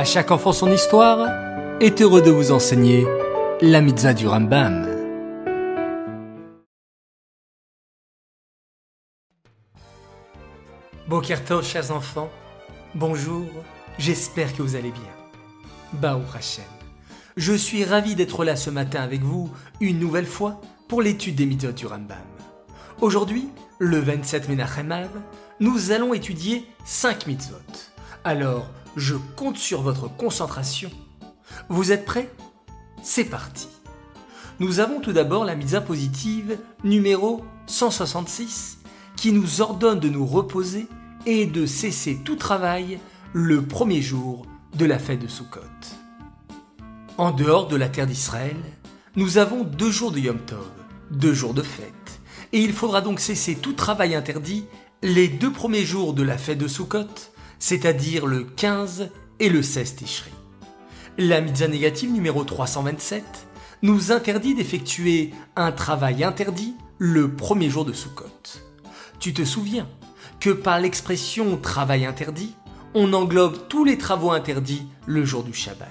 À chaque enfant son histoire est heureux de vous enseigner la mitzvah du Rambam. Bokertov, chers enfants, bonjour, j'espère que vous allez bien. Baou Hashem. Je suis ravi d'être là ce matin avec vous, une nouvelle fois, pour l'étude des mitzvot du Rambam. Aujourd'hui, le 27 Menachem nous allons étudier 5 mitzvot. Alors, je compte sur votre concentration. Vous êtes prêts? C'est parti. Nous avons tout d'abord la mitzvah positive numéro 166 qui nous ordonne de nous reposer et de cesser tout travail le premier jour de la fête de Sukkot. En dehors de la terre d'Israël, nous avons deux jours de Yom Tov, deux jours de fête, et il faudra donc cesser tout travail interdit les deux premiers jours de la fête de Sukkot, c'est-à-dire le 15 et le 16 Tishri. La mitzvah négative numéro 327 nous interdit d'effectuer un travail interdit le premier jour de Sukkot. Tu te souviens que par l'expression travail interdit, on englobe tous les travaux interdits le jour du Shabbat,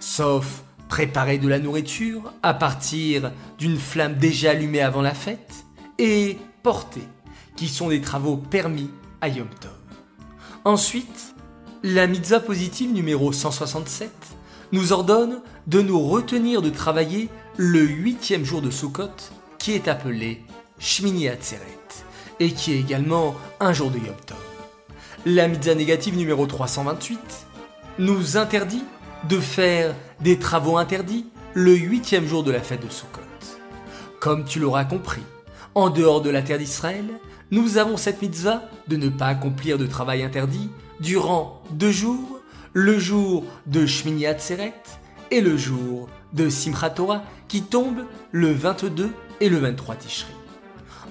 sauf préparer de la nourriture à partir d'une flamme déjà allumée avant la fête et porter, qui sont des travaux permis à Yom Tov. Ensuite, la mitzvah positive numéro 167 nous ordonne de nous retenir de travailler le huitième jour de Sukkot, qui est appelé Shmini Atzeret, et qui est également un jour de Yom Tov. La mitzvah négative numéro 328 nous interdit de faire des travaux interdits le huitième jour de la fête de Sukkot. Comme tu l'auras compris, en dehors de la terre d'Israël, nous avons cette mitzvah de ne pas accomplir de travail interdit durant deux jours, le jour de Shmini Atzeret et le jour de Simchat Torah qui tombe le 22 et le 23 Tishri.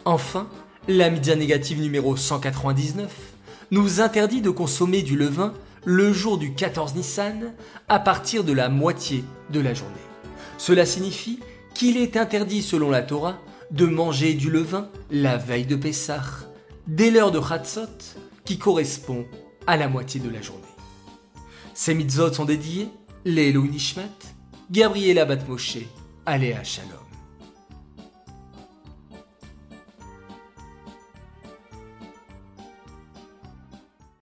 Enfin, la mitzvah négative numéro 199 nous interdit de consommer du levain le jour du 14 Nissan à partir de la moitié de la journée. Cela signifie qu'il est interdit selon la Torah de manger du levain la veille de Pessah, dès l'heure de Chatzot, qui correspond à la moitié de la journée. Ces mitzvot sont dédiés les Nishmat, Gabriela Batmoshe, Aléa Shalom.